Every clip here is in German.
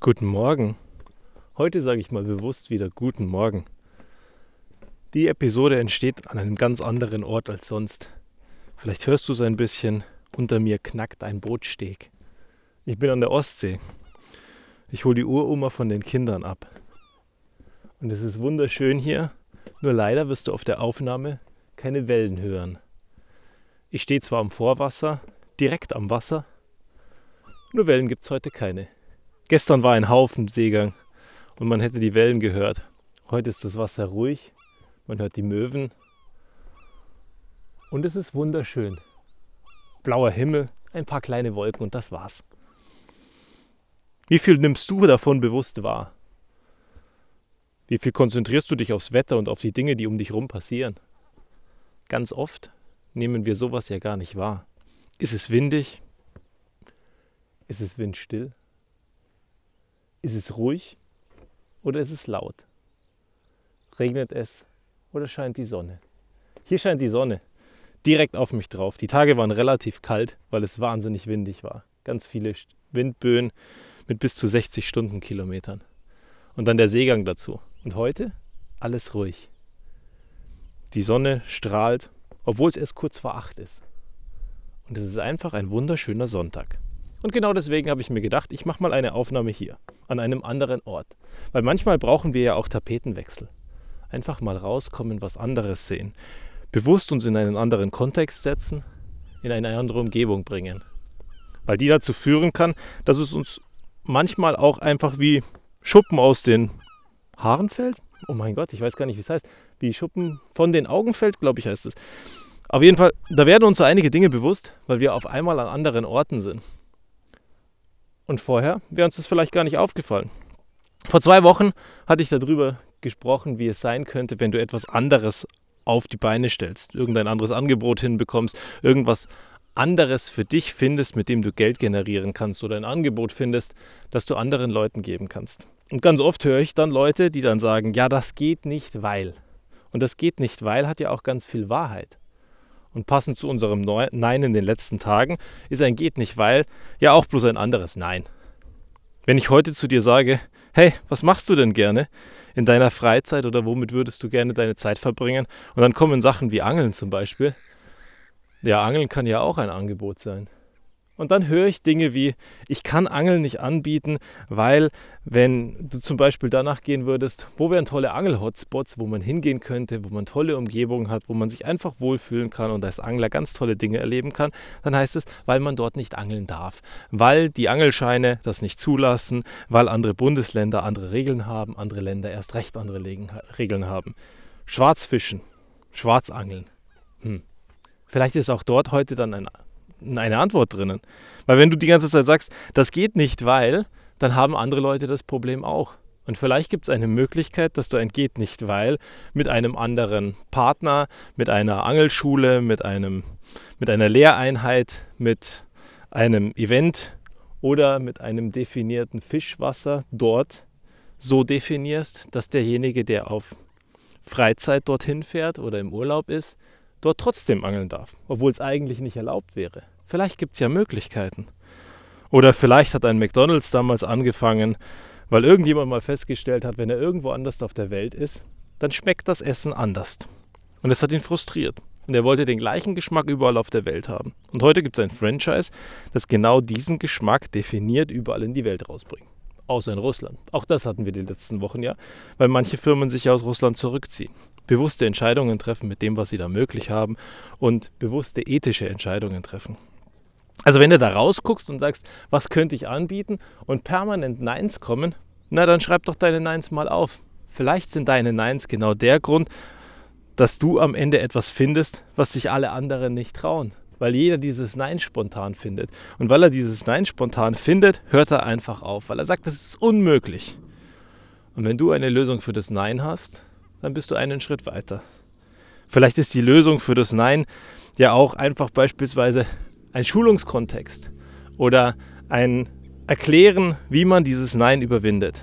Guten Morgen. Heute sage ich mal bewusst wieder Guten Morgen. Die Episode entsteht an einem ganz anderen Ort als sonst. Vielleicht hörst du es ein bisschen. Unter mir knackt ein Bootsteg. Ich bin an der Ostsee. Ich hole die Uroma von den Kindern ab. Und es ist wunderschön hier. Nur leider wirst du auf der Aufnahme keine Wellen hören. Ich stehe zwar am Vorwasser, direkt am Wasser, nur Wellen gibt es heute keine. Gestern war ein Haufen Seegang und man hätte die Wellen gehört. Heute ist das Wasser ruhig, man hört die Möwen und es ist wunderschön. Blauer Himmel, ein paar kleine Wolken und das war's. Wie viel nimmst du davon bewusst wahr? Wie viel konzentrierst du dich aufs Wetter und auf die Dinge, die um dich herum passieren? Ganz oft nehmen wir sowas ja gar nicht wahr. Ist es windig? Ist es windstill? Ist es ruhig oder ist es laut? Regnet es oder scheint die Sonne? Hier scheint die Sonne direkt auf mich drauf. Die Tage waren relativ kalt, weil es wahnsinnig windig war. Ganz viele Windböen mit bis zu 60 Stundenkilometern. Und dann der Seegang dazu. Und heute alles ruhig. Die Sonne strahlt, obwohl es erst kurz vor acht ist. Und es ist einfach ein wunderschöner Sonntag. Und genau deswegen habe ich mir gedacht, ich mache mal eine Aufnahme hier, an einem anderen Ort. Weil manchmal brauchen wir ja auch Tapetenwechsel. Einfach mal rauskommen, was anderes sehen. Bewusst uns in einen anderen Kontext setzen, in eine andere Umgebung bringen. Weil die dazu führen kann, dass es uns manchmal auch einfach wie Schuppen aus den Haaren fällt. Oh mein Gott, ich weiß gar nicht, wie es heißt. Wie Schuppen von den Augen fällt, glaube ich, heißt es. Auf jeden Fall, da werden uns so einige Dinge bewusst, weil wir auf einmal an anderen Orten sind. Und vorher wäre uns das vielleicht gar nicht aufgefallen. Vor zwei Wochen hatte ich darüber gesprochen, wie es sein könnte, wenn du etwas anderes auf die Beine stellst, irgendein anderes Angebot hinbekommst, irgendwas anderes für dich findest, mit dem du Geld generieren kannst oder ein Angebot findest, das du anderen Leuten geben kannst. Und ganz oft höre ich dann Leute, die dann sagen, ja, das geht nicht, weil. Und das geht nicht, weil hat ja auch ganz viel Wahrheit. Und passend zu unserem Nein in den letzten Tagen ist ein geht nicht, weil ja auch bloß ein anderes Nein. Wenn ich heute zu dir sage, hey, was machst du denn gerne in deiner Freizeit oder womit würdest du gerne deine Zeit verbringen? Und dann kommen Sachen wie Angeln zum Beispiel. Ja, Angeln kann ja auch ein Angebot sein. Und dann höre ich Dinge wie, ich kann Angeln nicht anbieten, weil wenn du zum Beispiel danach gehen würdest, wo wären tolle Angel-Hotspots, wo man hingehen könnte, wo man tolle Umgebungen hat, wo man sich einfach wohlfühlen kann und als Angler ganz tolle Dinge erleben kann, dann heißt es, weil man dort nicht angeln darf. Weil die Angelscheine das nicht zulassen, weil andere Bundesländer andere Regeln haben, andere Länder erst recht andere Regeln haben. Schwarzfischen, Schwarzangeln. Hm. Vielleicht ist auch dort heute dann ein eine Antwort drinnen. Weil wenn du die ganze Zeit sagst, das geht nicht, weil, dann haben andere Leute das Problem auch. Und vielleicht gibt es eine Möglichkeit, dass du ein geht nicht, weil mit einem anderen Partner, mit einer Angelschule, mit, einem, mit einer Lehreinheit, mit einem Event oder mit einem definierten Fischwasser dort so definierst, dass derjenige, der auf Freizeit dorthin fährt oder im Urlaub ist, dort trotzdem angeln darf, obwohl es eigentlich nicht erlaubt wäre. Vielleicht gibt es ja Möglichkeiten. Oder vielleicht hat ein McDonald's damals angefangen, weil irgendjemand mal festgestellt hat, wenn er irgendwo anders auf der Welt ist, dann schmeckt das Essen anders. Und es hat ihn frustriert. Und er wollte den gleichen Geschmack überall auf der Welt haben. Und heute gibt es ein Franchise, das genau diesen Geschmack definiert überall in die Welt rausbringt. Außer in Russland. Auch das hatten wir die letzten Wochen ja, weil manche Firmen sich aus Russland zurückziehen bewusste Entscheidungen treffen mit dem, was sie da möglich haben und bewusste ethische Entscheidungen treffen. Also wenn du da rausguckst und sagst, was könnte ich anbieten und permanent Neins kommen, na dann schreib doch deine Neins mal auf. Vielleicht sind deine Neins genau der Grund, dass du am Ende etwas findest, was sich alle anderen nicht trauen. Weil jeder dieses Nein spontan findet. Und weil er dieses Nein spontan findet, hört er einfach auf, weil er sagt, das ist unmöglich. Und wenn du eine Lösung für das Nein hast, dann bist du einen Schritt weiter. Vielleicht ist die Lösung für das Nein ja auch einfach beispielsweise ein Schulungskontext oder ein Erklären, wie man dieses Nein überwindet.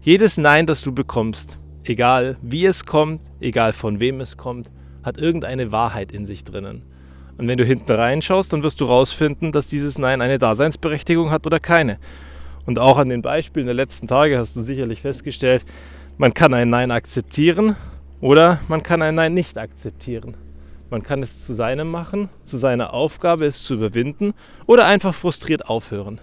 Jedes Nein, das du bekommst, egal wie es kommt, egal von wem es kommt, hat irgendeine Wahrheit in sich drinnen. Und wenn du hinten reinschaust, dann wirst du herausfinden, dass dieses Nein eine Daseinsberechtigung hat oder keine. Und auch an den Beispielen der letzten Tage hast du sicherlich festgestellt, man kann ein Nein akzeptieren oder man kann ein Nein nicht akzeptieren. Man kann es zu seinem machen, zu seiner Aufgabe es zu überwinden oder einfach frustriert aufhören.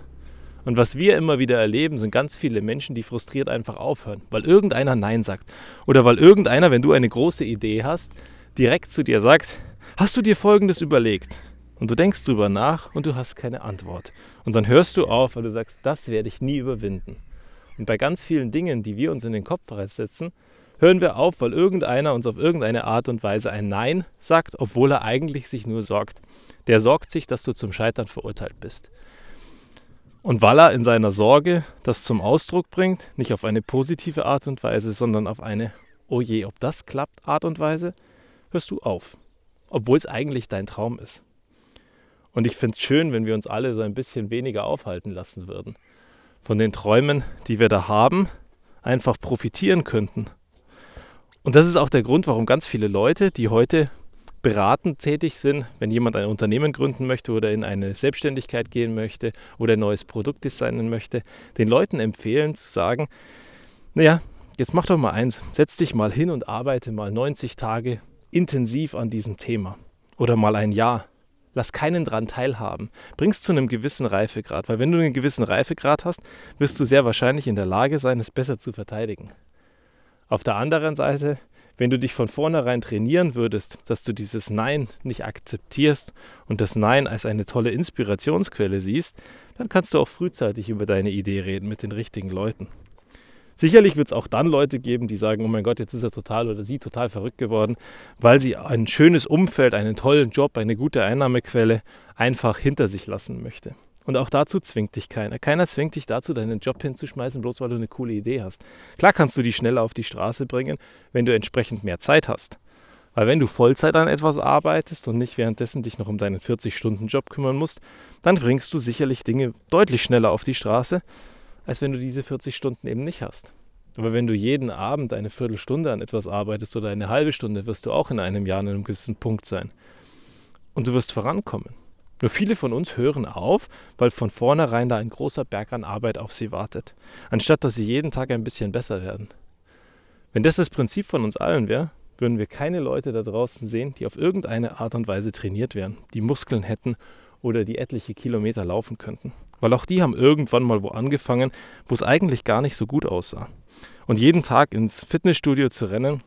Und was wir immer wieder erleben, sind ganz viele Menschen, die frustriert einfach aufhören, weil irgendeiner Nein sagt. Oder weil irgendeiner, wenn du eine große Idee hast, direkt zu dir sagt, hast du dir Folgendes überlegt? Und du denkst drüber nach und du hast keine Antwort. Und dann hörst du auf, weil du sagst, das werde ich nie überwinden. Und bei ganz vielen Dingen, die wir uns in den Kopf setzen, hören wir auf, weil irgendeiner uns auf irgendeine Art und Weise ein Nein sagt, obwohl er eigentlich sich nur sorgt. Der sorgt sich, dass du zum Scheitern verurteilt bist. Und weil er in seiner Sorge das zum Ausdruck bringt, nicht auf eine positive Art und Weise, sondern auf eine, oh je, ob das klappt, Art und Weise, hörst du auf. Obwohl es eigentlich dein Traum ist. Und ich finde es schön, wenn wir uns alle so ein bisschen weniger aufhalten lassen würden. Von den Träumen, die wir da haben, einfach profitieren könnten. Und das ist auch der Grund, warum ganz viele Leute, die heute beratend tätig sind, wenn jemand ein Unternehmen gründen möchte oder in eine Selbstständigkeit gehen möchte oder ein neues Produkt designen möchte, den Leuten empfehlen zu sagen, naja, jetzt mach doch mal eins, setz dich mal hin und arbeite mal 90 Tage intensiv an diesem Thema oder mal ein Jahr. Lass keinen dran teilhaben. Bring's zu einem gewissen Reifegrad, weil wenn du einen gewissen Reifegrad hast, wirst du sehr wahrscheinlich in der Lage sein, es besser zu verteidigen. Auf der anderen Seite wenn du dich von vornherein trainieren würdest, dass du dieses Nein nicht akzeptierst und das Nein als eine tolle Inspirationsquelle siehst, dann kannst du auch frühzeitig über deine Idee reden mit den richtigen Leuten. Sicherlich wird es auch dann Leute geben, die sagen, oh mein Gott, jetzt ist er total oder sie total verrückt geworden, weil sie ein schönes Umfeld, einen tollen Job, eine gute Einnahmequelle einfach hinter sich lassen möchte. Und auch dazu zwingt dich keiner. Keiner zwingt dich dazu, deinen Job hinzuschmeißen, bloß weil du eine coole Idee hast. Klar kannst du die schneller auf die Straße bringen, wenn du entsprechend mehr Zeit hast. Weil wenn du Vollzeit an etwas arbeitest und nicht währenddessen dich noch um deinen 40-Stunden-Job kümmern musst, dann bringst du sicherlich Dinge deutlich schneller auf die Straße, als wenn du diese 40 Stunden eben nicht hast. Aber wenn du jeden Abend eine Viertelstunde an etwas arbeitest oder eine halbe Stunde, wirst du auch in einem Jahr an einem gewissen Punkt sein. Und du wirst vorankommen. Nur viele von uns hören auf, weil von vornherein da ein großer Berg an Arbeit auf sie wartet, anstatt dass sie jeden Tag ein bisschen besser werden. Wenn das das Prinzip von uns allen wäre, würden wir keine Leute da draußen sehen, die auf irgendeine Art und Weise trainiert wären, die Muskeln hätten oder die etliche Kilometer laufen könnten. Weil auch die haben irgendwann mal wo angefangen, wo es eigentlich gar nicht so gut aussah. Und jeden Tag ins Fitnessstudio zu rennen,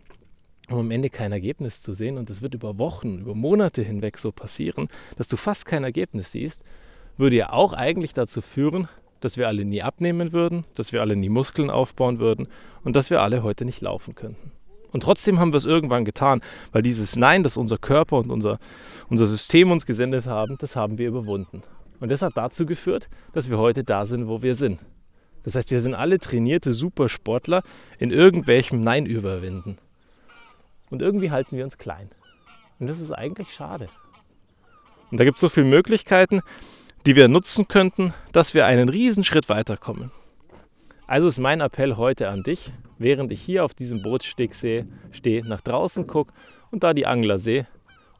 um am Ende kein Ergebnis zu sehen, und das wird über Wochen, über Monate hinweg so passieren, dass du fast kein Ergebnis siehst, würde ja auch eigentlich dazu führen, dass wir alle nie abnehmen würden, dass wir alle nie Muskeln aufbauen würden und dass wir alle heute nicht laufen könnten. Und trotzdem haben wir es irgendwann getan, weil dieses Nein, das unser Körper und unser, unser System uns gesendet haben, das haben wir überwunden. Und das hat dazu geführt, dass wir heute da sind, wo wir sind. Das heißt, wir sind alle trainierte Supersportler in irgendwelchem Nein überwinden. Und irgendwie halten wir uns klein. Und das ist eigentlich schade. Und da gibt es so viele Möglichkeiten, die wir nutzen könnten, dass wir einen Riesenschritt weiterkommen. Also ist mein Appell heute an dich, während ich hier auf diesem Bootssteg stehe, nach draußen gucke und da die Angler sehe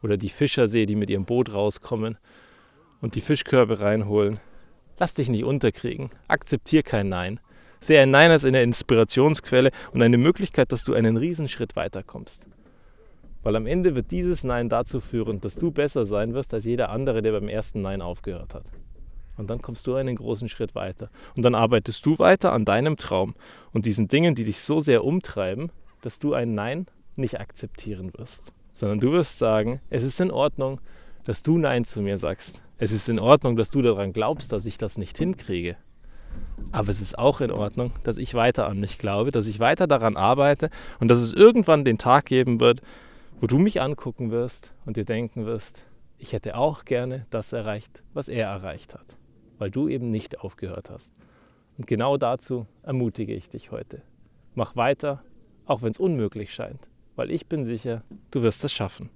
oder die Fischer sehe, die mit ihrem Boot rauskommen und die Fischkörbe reinholen. Lass dich nicht unterkriegen. Akzeptier kein Nein. Sehe ein Nein als eine Inspirationsquelle und eine Möglichkeit, dass du einen Riesenschritt weiterkommst. Weil am Ende wird dieses Nein dazu führen, dass du besser sein wirst als jeder andere, der beim ersten Nein aufgehört hat. Und dann kommst du einen großen Schritt weiter. Und dann arbeitest du weiter an deinem Traum und diesen Dingen, die dich so sehr umtreiben, dass du ein Nein nicht akzeptieren wirst. Sondern du wirst sagen, es ist in Ordnung, dass du Nein zu mir sagst. Es ist in Ordnung, dass du daran glaubst, dass ich das nicht hinkriege. Aber es ist auch in Ordnung, dass ich weiter an mich glaube, dass ich weiter daran arbeite und dass es irgendwann den Tag geben wird, wo du mich angucken wirst und dir denken wirst, ich hätte auch gerne das erreicht, was er erreicht hat, weil du eben nicht aufgehört hast. Und genau dazu ermutige ich dich heute. Mach weiter, auch wenn es unmöglich scheint, weil ich bin sicher, du wirst es schaffen.